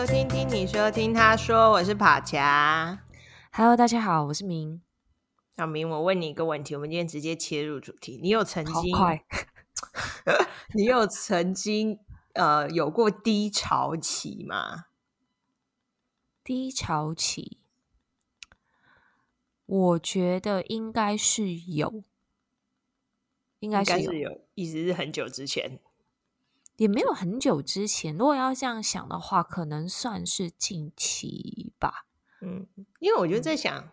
收听，听你说，听他说，我是帕恰。Hello，大家好，我是明。小明，我问你一个问题，我们今天直接切入主题。你有曾经？你有曾经呃有过低潮期吗？低潮期，我觉得应该是有，应该是有，一直，是很久之前。也没有很久之前，如果要这样想的话，可能算是近期吧。嗯，因为我就在想，嗯、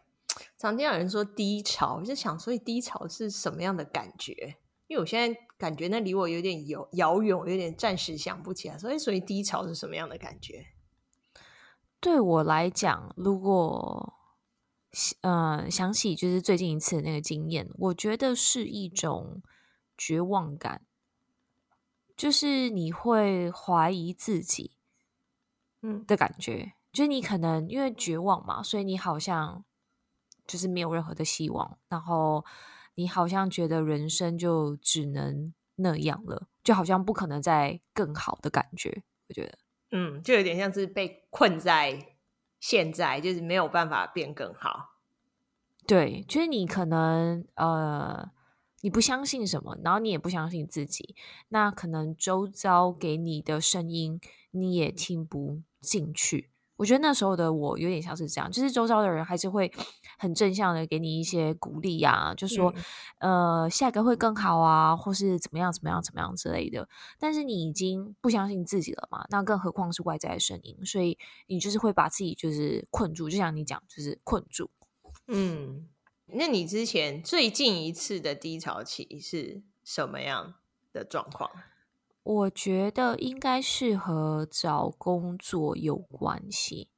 常听有人说低潮，我就想，所以低潮是什么样的感觉？因为我现在感觉那离我有点遥遥远，我有点暂时想不起来。所以，所以低潮是什么样的感觉？对我来讲，如果嗯、呃、想起就是最近一次的那个经验，我觉得是一种绝望感。就是你会怀疑自己，嗯的感觉，嗯、就是你可能因为绝望嘛，所以你好像就是没有任何的希望，然后你好像觉得人生就只能那样了，就好像不可能再更好的感觉。我觉得，嗯，就有点像是被困在现在，就是没有办法变更好。对，就是你可能呃。你不相信什么，然后你也不相信自己，那可能周遭给你的声音你也听不进去。我觉得那时候的我有点像是这样，就是周遭的人还是会很正向的给你一些鼓励呀、啊，就说、嗯、呃下一个会更好啊，或是怎么样怎么样怎么样之类的。但是你已经不相信自己了嘛，那更何况是外在的声音，所以你就是会把自己就是困住，就像你讲，就是困住，嗯。那你之前最近一次的低潮期是什么样的状况？我觉得应该是和找工作有关系。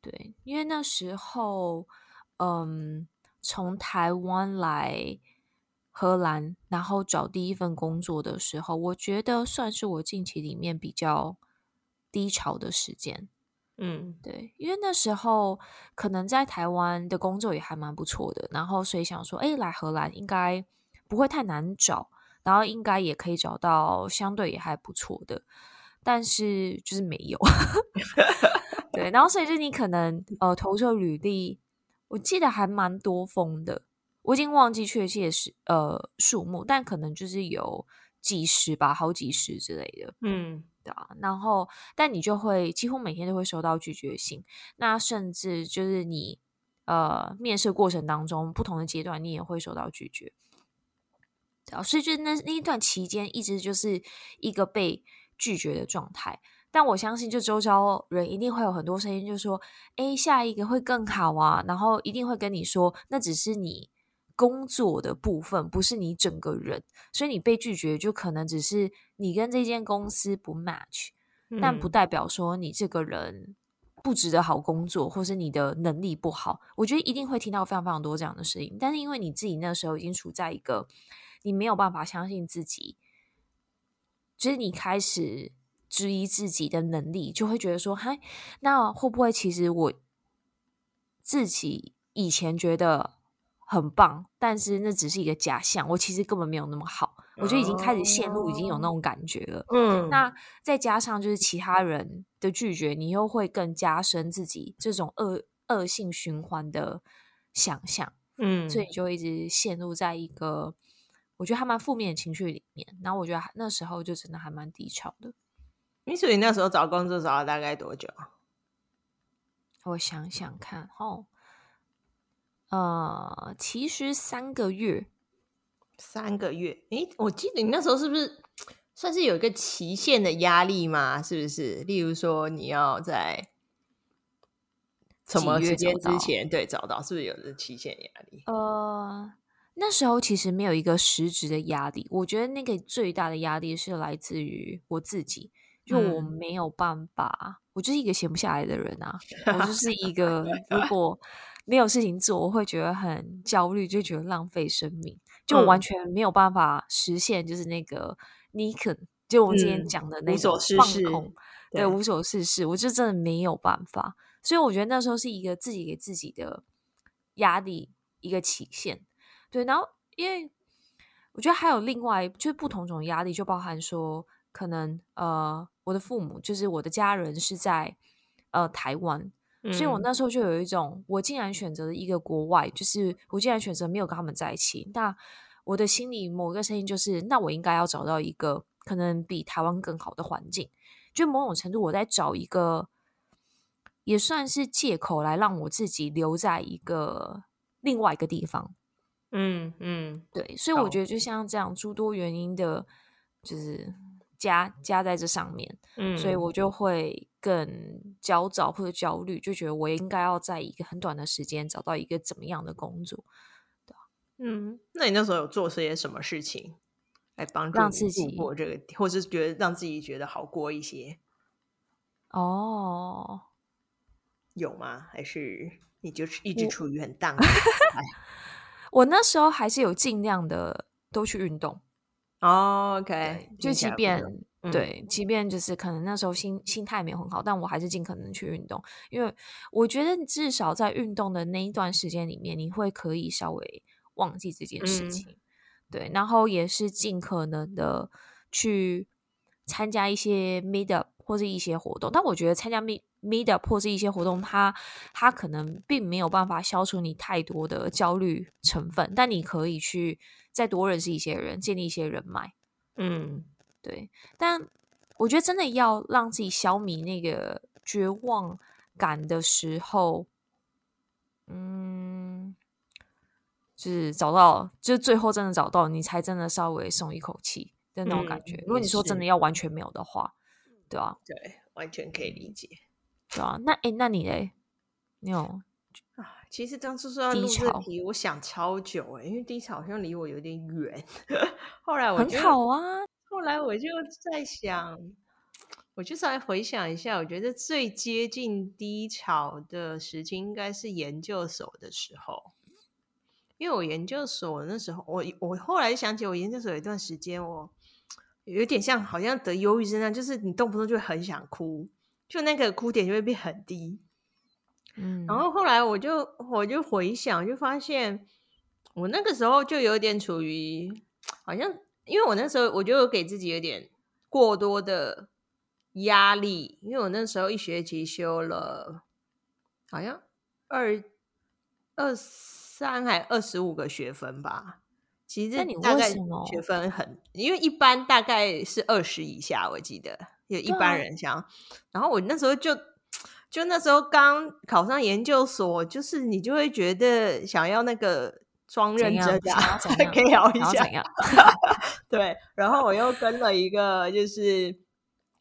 对，因为那时候，嗯，从台湾来荷兰，然后找第一份工作的时候，我觉得算是我近期里面比较低潮的时间。嗯，对，因为那时候可能在台湾的工作也还蛮不错的，然后所以想说，哎，来荷兰应该不会太难找，然后应该也可以找到相对也还不错的，但是就是没有，对，然后所以就你可能呃投出履历，我记得还蛮多封的，我已经忘记确切是呃数目，但可能就是有几十吧，好几十之类的，嗯。然后，但你就会几乎每天都会收到拒绝信，那甚至就是你呃面试过程当中不同的阶段，你也会收到拒绝。对啊，所以就那那一段期间，一直就是一个被拒绝的状态。但我相信，就周遭人一定会有很多声音，就说：“哎，下一个会更好啊！”然后一定会跟你说，那只是你。工作的部分不是你整个人，所以你被拒绝就可能只是你跟这间公司不 match，嗯，但不代表说你这个人不值得好工作，或是你的能力不好。我觉得一定会听到非常非常多这样的声音，但是因为你自己那时候已经处在一个你没有办法相信自己，就是你开始质疑自己的能力，就会觉得说，嗨，那会不会其实我自己以前觉得。很棒，但是那只是一个假象。我其实根本没有那么好，我就已经开始陷入，已经有那种感觉了。嗯，那再加上就是其他人的拒绝，你又会更加深自己这种恶恶性循环的想象。嗯，所以你就一直陷入在一个我觉得还蛮负面的情绪里面。然后我觉得那时候就真的还蛮低潮的。你所以那时候找工作找了大概多久？我想想看，哦。呃，其实三个月，三个月。诶，我记得你那时候是不是算是有一个期限的压力嘛？是不是？例如说，你要在什么时间之前对找到，是不是有这期限压力？呃，那时候其实没有一个实质的压力。我觉得那个最大的压力是来自于我自己，就我没有办法，嗯、我就是一个闲不下来的人啊，我就是一个 如果。没有事情做，我会觉得很焦虑，就觉得浪费生命，就完全没有办法实现，就是那个尼肯、嗯，就我们今天讲的那种放空，对，对，无所事事，我就真的没有办法。所以我觉得那时候是一个自己给自己的压力，一个期限。对，然后因为我觉得还有另外就是不同种压力，就包含说可能呃，我的父母就是我的家人是在呃台湾，嗯、所以我那时候就有一种，我竟然选择了一个国外，就是我竟然选择没有跟他们在一起。那我的心里某一个声音就是，那我应该要找到一个可能比台湾更好的环境。就某种程度，我在找一个也算是借口来让我自己留在一个另外一个地方。嗯嗯，对，所以我觉得就像这样诸多原因的，就是加加在这上面，嗯，所以我就会更焦躁或者焦虑，就觉得我应该要在一个很短的时间找到一个怎么样的工作。对，嗯，那你那时候有做些什么事情？来帮助自己过这个，或是觉得让自己觉得好过一些。哦，有吗？还是你就是一直处于很荡？我那时候还是有尽量的都去运动。哦、OK，就即便、嗯、对，即便就是可能那时候心心态没有很好，但我还是尽可能去运动，因为我觉得至少在运动的那一段时间里面，你会可以稍微忘记这件事情。嗯对，然后也是尽可能的去参加一些 meet up 或是一些活动，但我觉得参加 meet up 或是一些活动，它它可能并没有办法消除你太多的焦虑成分，但你可以去再多认识一些人，建立一些人脉。嗯，对。但我觉得真的要让自己消弭那个绝望感的时候，嗯。就是找到，就是最后真的找到，你才真的稍微松一口气的那种感觉。嗯、如果你说真的要完全没有的话，对吧、啊？对，完全可以理解，对啊。那哎，那你嘞？你有啊？其实当初说要录这题，我想超久哎，因为低潮好像离我有点远。后来我很好啊。后来我就在想，我就是来回想一下，我觉得最接近低潮的时期应该是研究所的时候。因为我研究所那时候，我我后来想起我研究所有一段时间，我有点像好像得忧郁症那样，就是你动不动就会很想哭，就那个哭点就会变很低。嗯，然后后来我就我就回想，就发现我那个时候就有点处于好像，因为我那时候我就有给自己有点过多的压力，因为我那时候一学期修了好像二二三还二十五个学分吧，其实你大概学分很，因为一般大概是二十以下，我记得有一般人像。然后我那时候就就那时候刚考上研究所，就是你就会觉得想要那个双认真啊，可以聊一下。对，然后我又跟了一个就是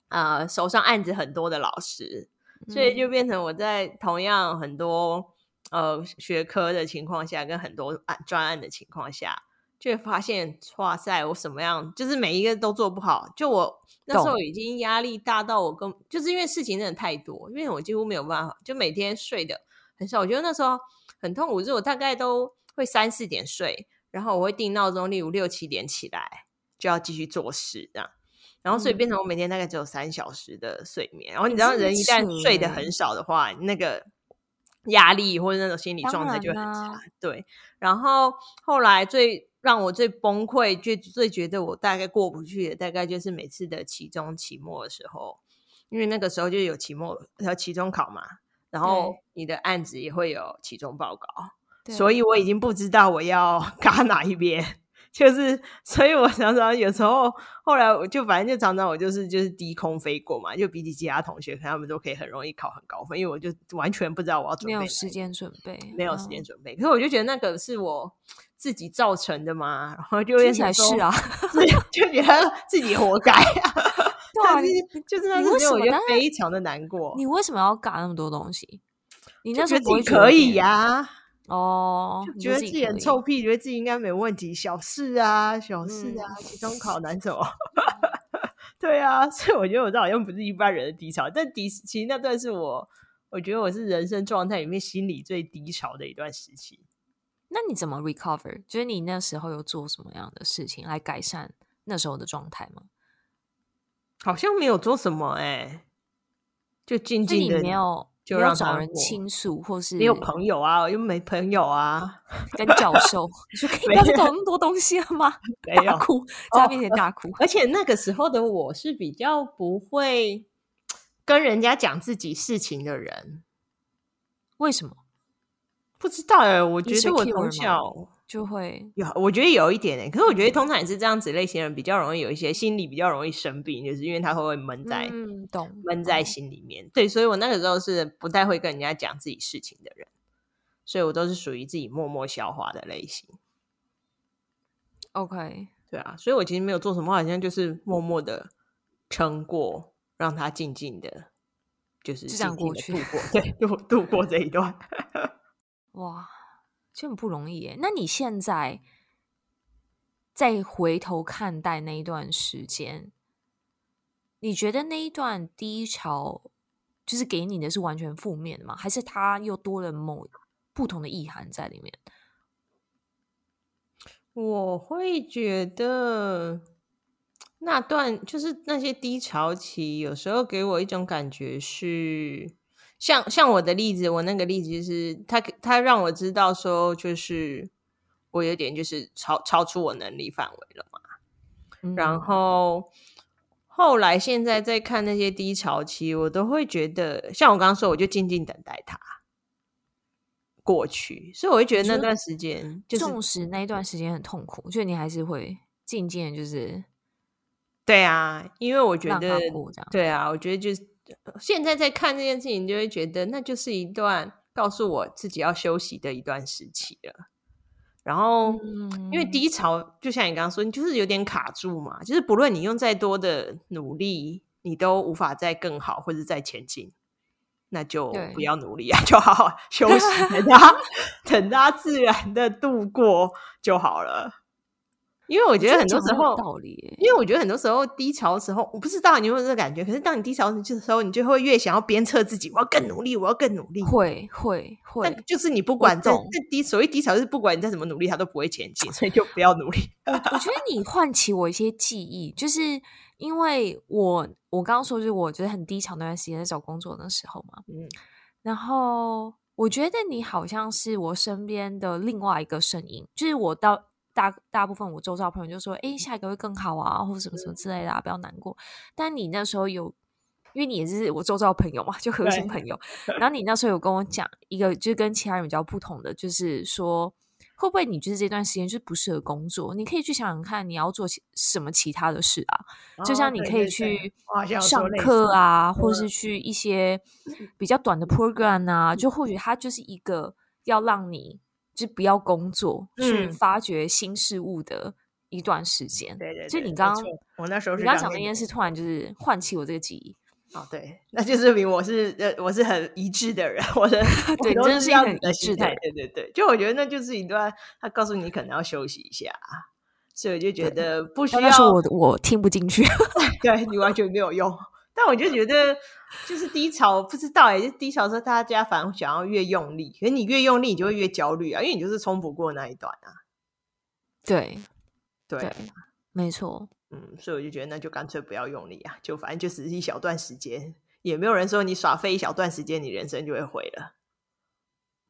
啊、呃、手上案子很多的老师，所以就变成我在同样很多。呃，学科的情况下，跟很多案专案的情况下，就会发现，哇塞，我什么样，就是每一个都做不好。就我那时候已经压力大到我跟，就是因为事情真的太多，因为我几乎没有办法，就每天睡的很少。我觉得那时候很痛苦，就是我大概都会三四点睡，然后我会定闹钟，例如六七点起来就要继续做事，这样。然后所以变成我每天大概只有三小时的睡眠。嗯、然后你知道，人一旦睡得很少的话，那个。压力或者那种心理状态就很差，对。然后后来最让我最崩溃、最最觉得我大概过不去的，大概就是每次的期中、期末的时候，因为那个时候就有期末和期中考嘛，然后你的案子也会有期中报告，所以我已经不知道我要 卡哪一边。就是，所以我常常有时候，后来我就反正就常常我就是就是低空飞过嘛，就比起其他同学，可能他们都可以很容易考很高分，因为我就完全不知道我要准备，没有时间准备，没有时间准备。可是我就觉得那个是我自己造成的嘛，然后就听起来是啊，就觉得自己活该 啊。对啊，就是那时候我觉得非常的难过。你为什么要搞那么多东西？你那时候可以呀、啊。哦，就觉得自己很臭屁，觉得自己应该没问题，小事啊，小事啊，期中考难什么？对啊，所以我觉得我这好像不是一般人的低潮，但低其实那段是我，我觉得我是人生状态里面心理最低潮的一段时期。那你怎么 recover？就是你那时候有做什么样的事情来改善那时候的状态吗？好像没有做什么哎、欸，就静静的没有。就让找人倾诉，或是没有朋友啊，又没朋友啊，跟教授，你说可以不要再搞那么多东西了吗？没有大哭，在他面前大哭。而且那个时候的我是比较不会跟人家讲自己事情的人。为什么？不知道哎，我觉得我从小就会有，我觉得有一点哎。可是我觉得通常也是这样子类型的人比较容易有一些心理比较容易生病，就是因为他会会闷在，嗯，懂，闷在心里面。对，所以我那个时候是不太会跟人家讲自己事情的人，所以我都是属于自己默默消化的类型。OK，对啊，所以我其实没有做什么，好像就是默默的撑过，让他静静的，就是静静的度过，对，度度过这一段。哇，就很不容易耶。那你现在再回头看待那一段时间，你觉得那一段低潮就是给你的是完全负面的吗？还是它又多了某不同的意涵在里面？我会觉得那段就是那些低潮期，有时候给我一种感觉是。像像我的例子，我那个例子就是他他让我知道说，就是我有点就是超超出我能力范围了嘛。嗯、然后后来现在在看那些低潮期，我都会觉得，像我刚刚说，我就静静等待它过去。所以我会觉得那段时间，就是纵使那一段时间很痛苦，所以你还是会静静就是对啊，因为我觉得对啊，我觉得就是。现在在看这件事情，就会觉得那就是一段告诉我自己要休息的一段时期了。然后，因为低潮，就像你刚刚说，你就是有点卡住嘛，就是不论你用再多的努力，你都无法再更好或者再前进，那就不要努力啊，就好好 休息，等它 等它自然的度过就好了。因为我觉得很多时候，因为我觉得很多时候低潮的时候，我不知道你有没有这个感觉。可是当你低潮的时候，你就会越想要鞭策自己，我要更努力，我要更努力。会会会，但就是你不管在在低，所谓低潮是不管你再怎么努力，它都不会前进，所以就不要努力。我我觉得你唤起我一些记忆，就是因为我我刚刚说，就是我觉得很低潮那段时间在找工作的时候嘛，嗯，然后我觉得你好像是我身边的另外一个声音，就是我到。大大部分我周遭朋友就说：“哎，下一个会更好啊，或者什么什么之类的啊，不要难过。”但你那时候有，因为你也是我周遭朋友嘛，就核心朋友。然后你那时候有跟我讲一个，就是跟其他人比较不同的，就是说会不会你就是这段时间就不适合工作？你可以去想想看，你要做什么其他的事啊？哦、就像你可以去上课啊，或是去一些比较短的 program 啊，就或许它就是一个要让你。就不要工作，去发掘新事物的一段时间。对对，就你刚刚我那时候，你刚刚讲那件事，突然就是唤起我这个记忆。哦，对，那就证明我是呃，我是很一致的人。我的 对，真的是很一致的。对对对，就我觉得那就是一段，他告诉你可能要休息一下，所以我就觉得不需要。我我听不进去，对你完全没有用。但我就觉得，就是低潮，不知道哎、欸，就低潮的时候，大家反而想要越用力，可是你越用力，你就会越焦虑啊，因为你就是冲不过那一段啊。对，对，对，没错，嗯，所以我就觉得，那就干脆不要用力啊，就反正就只是一小段时间，也没有人说你耍废一小段时间，你人生就会毁了。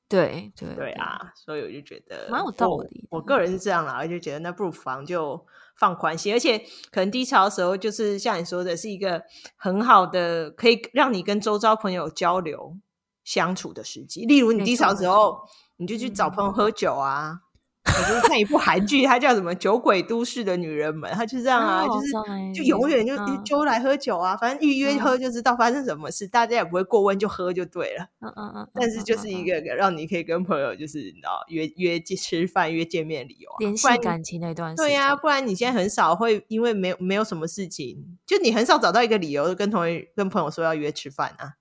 对对对啊，所以我就觉得蛮有道理。我个人是这样啦，我就觉得那不妨就放宽心，而且可能低潮的时候，就是像你说的，是一个很好的可以让你跟周遭朋友交流相处的时机。例如你低潮的时候，你就去找朋友喝酒啊。我就是看一部韩剧，它叫什么《酒鬼都市的女人们》，它就这样啊，就是就永远就就来喝酒啊，反正预约喝就知道发生什么事，大家也不会过问，就喝就对了。嗯嗯嗯。但是就是一个让你可以跟朋友就是你知道约约吃饭、约见面理由啊，联系感情那段时间。对呀，不然你现在很少会因为没有没有什么事情，就你很少找到一个理由跟同学跟朋友说要约吃饭啊，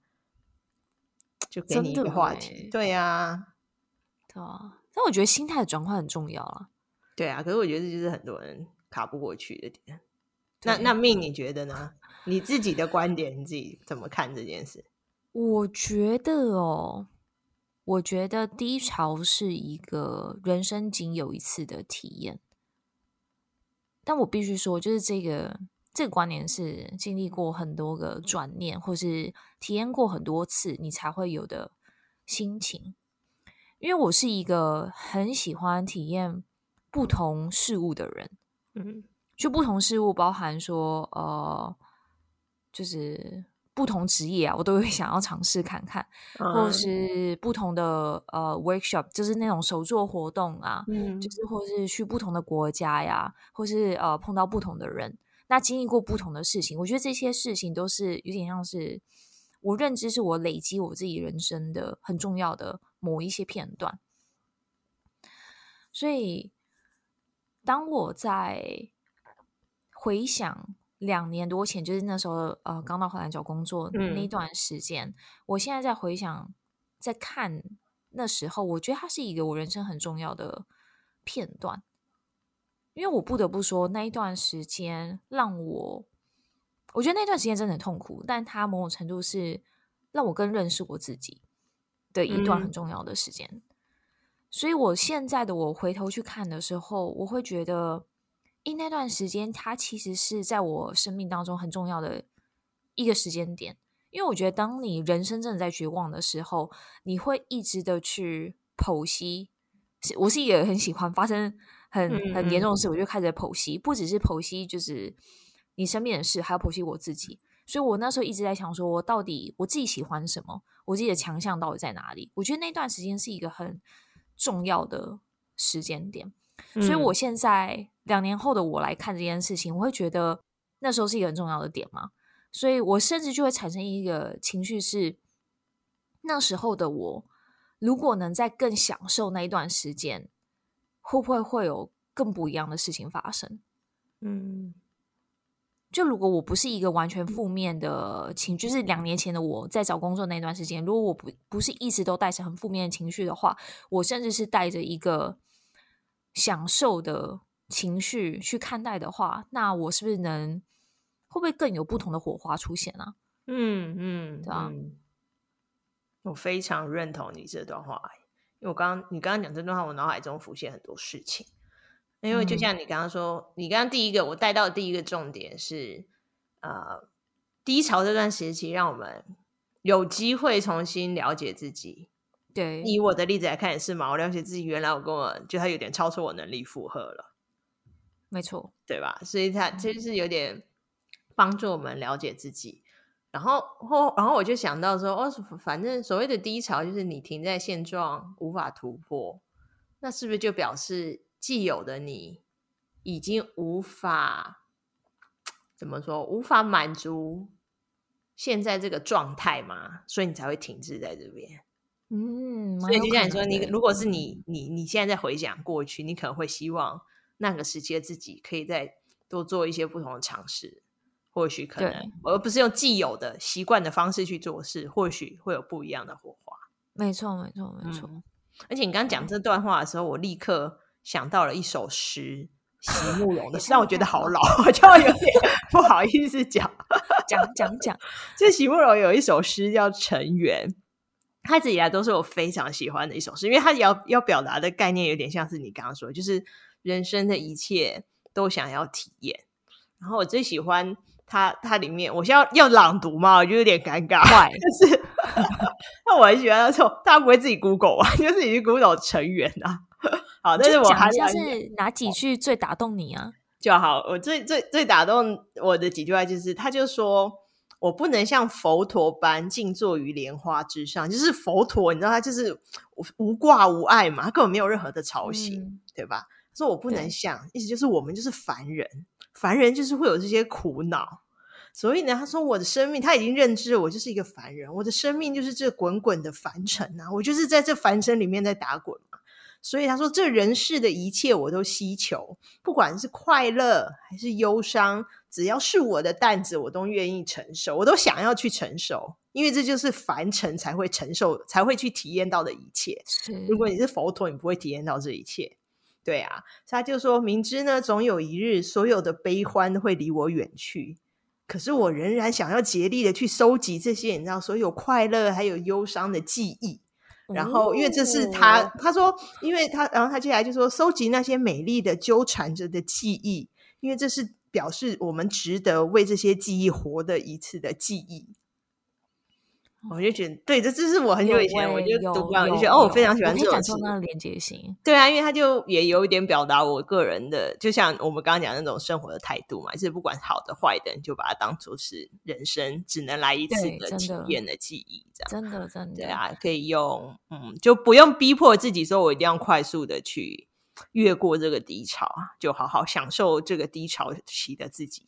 就给你一个话题。对呀，对啊。但我觉得心态的转换很重要啊。对啊，可是我觉得这就是很多人卡不过去的点。那那命你觉得呢？你自己的观点，你自己怎么看这件事？我觉得哦，我觉得低潮是一个人生仅有一次的体验。但我必须说，就是这个这个观点是经历过很多个转念，或是体验过很多次，你才会有的心情。因为我是一个很喜欢体验不同事物的人，嗯，就不同事物包含说，呃，就是不同职业啊，我都会 想要尝试看看，嗯、或者是不同的呃 workshop，就是那种手作活动啊，嗯，就是或是去不同的国家呀，或是呃碰到不同的人，那经历过不同的事情，我觉得这些事情都是有点像是我认知是我累积我自己人生的很重要的某一些片段，所以当我在回想。两年多前，就是那时候，呃，刚到荷兰找工作那段时间，嗯，我现在在回想，在看那时候，我觉得它是一个我人生很重要的片段，因为我不得不说，那一段时间让我，我觉得那段时间真的很痛苦，但它某种程度是让我更认识我自己的一段很重要的时间，嗯，所以我现在的我回头去看的时候，我会觉得。因那段时间，它其实是在我生命当中很重要的一个时间点。因为我觉得，当你人生真的在绝望的时候，你会一直的去剖析。我是一个很喜欢发生很很严重的事，我就开始剖析，不只是剖析，就是你身边的事，还要剖析我自己。所以我那时候一直在想，说我到底我自己喜欢什么，我自己的强项到底在哪里？我觉得那段时间是一个很重要的时间点。所以，我现在两年后的我来看这件事情，我会觉得那时候是一个很重要的点嘛。所以我甚至就会产生一个情绪是，那时候的我如果能在更享受那一段时间，会不会会有更不一样的事情发生？嗯，就如果我不是一个完全负面的情绪，就是两年前的我在找工作那段时间，如果我不不是一直都带着很负面的情绪的话，我甚至是带着一个。享受的情绪去看待的话，那我是不是能会不会更有不同的火花出现啊？嗯嗯，对啊，我非常认同你这段话，因为我刚刚你刚刚讲这段话，我脑海中浮现很多事情。因为就像你刚刚说，嗯、你刚刚第一个我带到的第一个重点是，呃，低潮这段时期让我们有机会重新了解自己。对，以我的例子来看也是嘛，我了解自己，原来我跟我就他有点超出我能力负荷了，没错，对吧？所以他其实是有点帮助我们了解自己。然后后，然后我就想到说，哦，反正所谓的低潮就是你停在现状无法突破，那是不是就表示既有的你已经无法怎么说，无法满足现在这个状态嘛？所以你才会停滞在这边。嗯，所以就像你说，你如果是你，你你现在在回想过去，你可能会希望那个时期的自己可以再多做一些不同的尝试，或许可能，而不是用既有的习惯的方式去做事，或许会有不一样的火花。没错，没错，没错。嗯，而且你刚刚讲这段话的时候，我立刻想到了一首诗，席慕蓉的诗，让我觉得好老，我就有点不好意思讲讲讲 讲。这 席慕蓉有一首诗叫《尘缘》。他一直以来都是我非常喜欢的一首诗，因为他要要表达的概念有点像是你刚刚说的，就是人生的一切都想要体验。然后我最喜欢他，他里面我现在要，要朗读嘛，我就有点尴尬。但是，那我很喜欢他说，大家不会自己 Google 啊，就自己去 Google 尘缘啊。好，但是我还是哪几句最打动你啊？就好，我最最最打动我的几句话就是，他就说。我不能像佛陀般静坐于莲花之上，就是佛陀，你知道他就是无挂无碍嘛，他根本没有任何的操心，嗯、对吧？说我不能像，意思就是我们就是凡人，凡人就是会有这些苦恼，所以呢，他说我的生命他已经认知了，我就是一个凡人，我的生命就是这滚滚的凡尘啊，我就是在这凡尘里面在打滚嘛，所以他说这人世的一切我都希求，不管是快乐还是忧伤。只要是我的担子，我都愿意承受，我都想要去承受，因为这就是凡尘才会承受、才会去体验到的一切。如果你是佛陀，你不会体验到这一切。对啊，他就说明知呢，总有一日，所有的悲欢会离我远去，可是我仍然想要竭力的去收集这些，你知道，所有快乐还有忧伤的记忆。然后，因为这是他，他说，因为他，然后他接下来就说，收集那些美丽的纠缠着的记忆，因为这是。表示我们值得为这些记忆活的一次的记忆。我就觉得，对，这这是我很久以前我就读完，我就觉得，哦，我非常喜欢这种感受那个连接性。对啊，因为他就也有一点表达我个人的，就像我们刚刚讲的那种生活的态度嘛，就是不管好的坏的，你就把它当做是人生只能来一次的体验的记忆，这样真的真的。对啊，可以用，嗯，就不用逼迫自己说我一定要快速的去越过这个低潮啊，就好好享受这个低潮期的自己。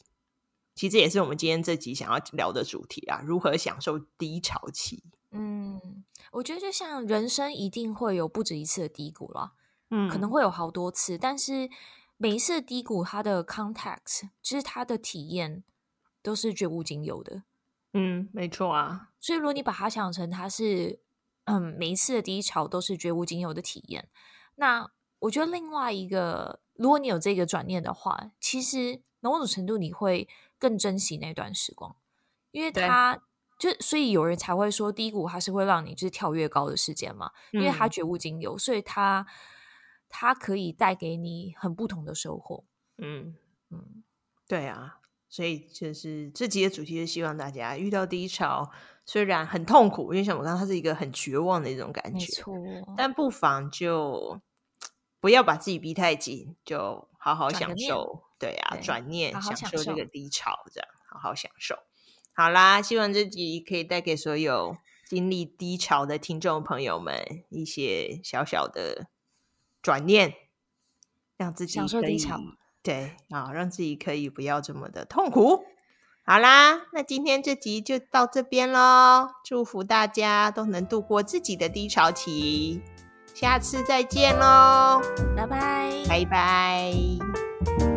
其实也是我们今天这集想要聊的主题啊，如何享受低潮期。嗯，我觉得就像人生一定会有不止一次的低谷了，嗯，可能会有好多次，但是每一次的低谷，它的 context 就是它的体验都是绝无仅有的。嗯，没错啊。所以如果你把它想成它是，嗯，每一次的低潮都是绝无仅有的体验，那我觉得另外一个，如果你有这个转念的话，其实某种程度你会。更珍惜那段时光，因为它就所以有人才会说低谷它是会让你就是跳越高的时间嘛，嗯、因为它绝无仅有，所以它它可以带给你很不同的收获。嗯嗯，对啊，所以就是这集的主题是希望大家遇到低潮，虽然很痛苦，因为像我刚刚，它是一个很绝望的一种感觉，没错，但不妨就不要把自己逼太紧，就好好享受。对啊，转念享受这个低潮，这样好好享受。好啦，希望这集可以带给所有经历低潮的听众朋友们一些小小的转念，让自己享受低潮。对啊，让自己可以不要这么的痛苦。好啦，那今天这集就到这边喽。祝福大家都能度过自己的低潮期，下次再见喽拜拜。拜拜。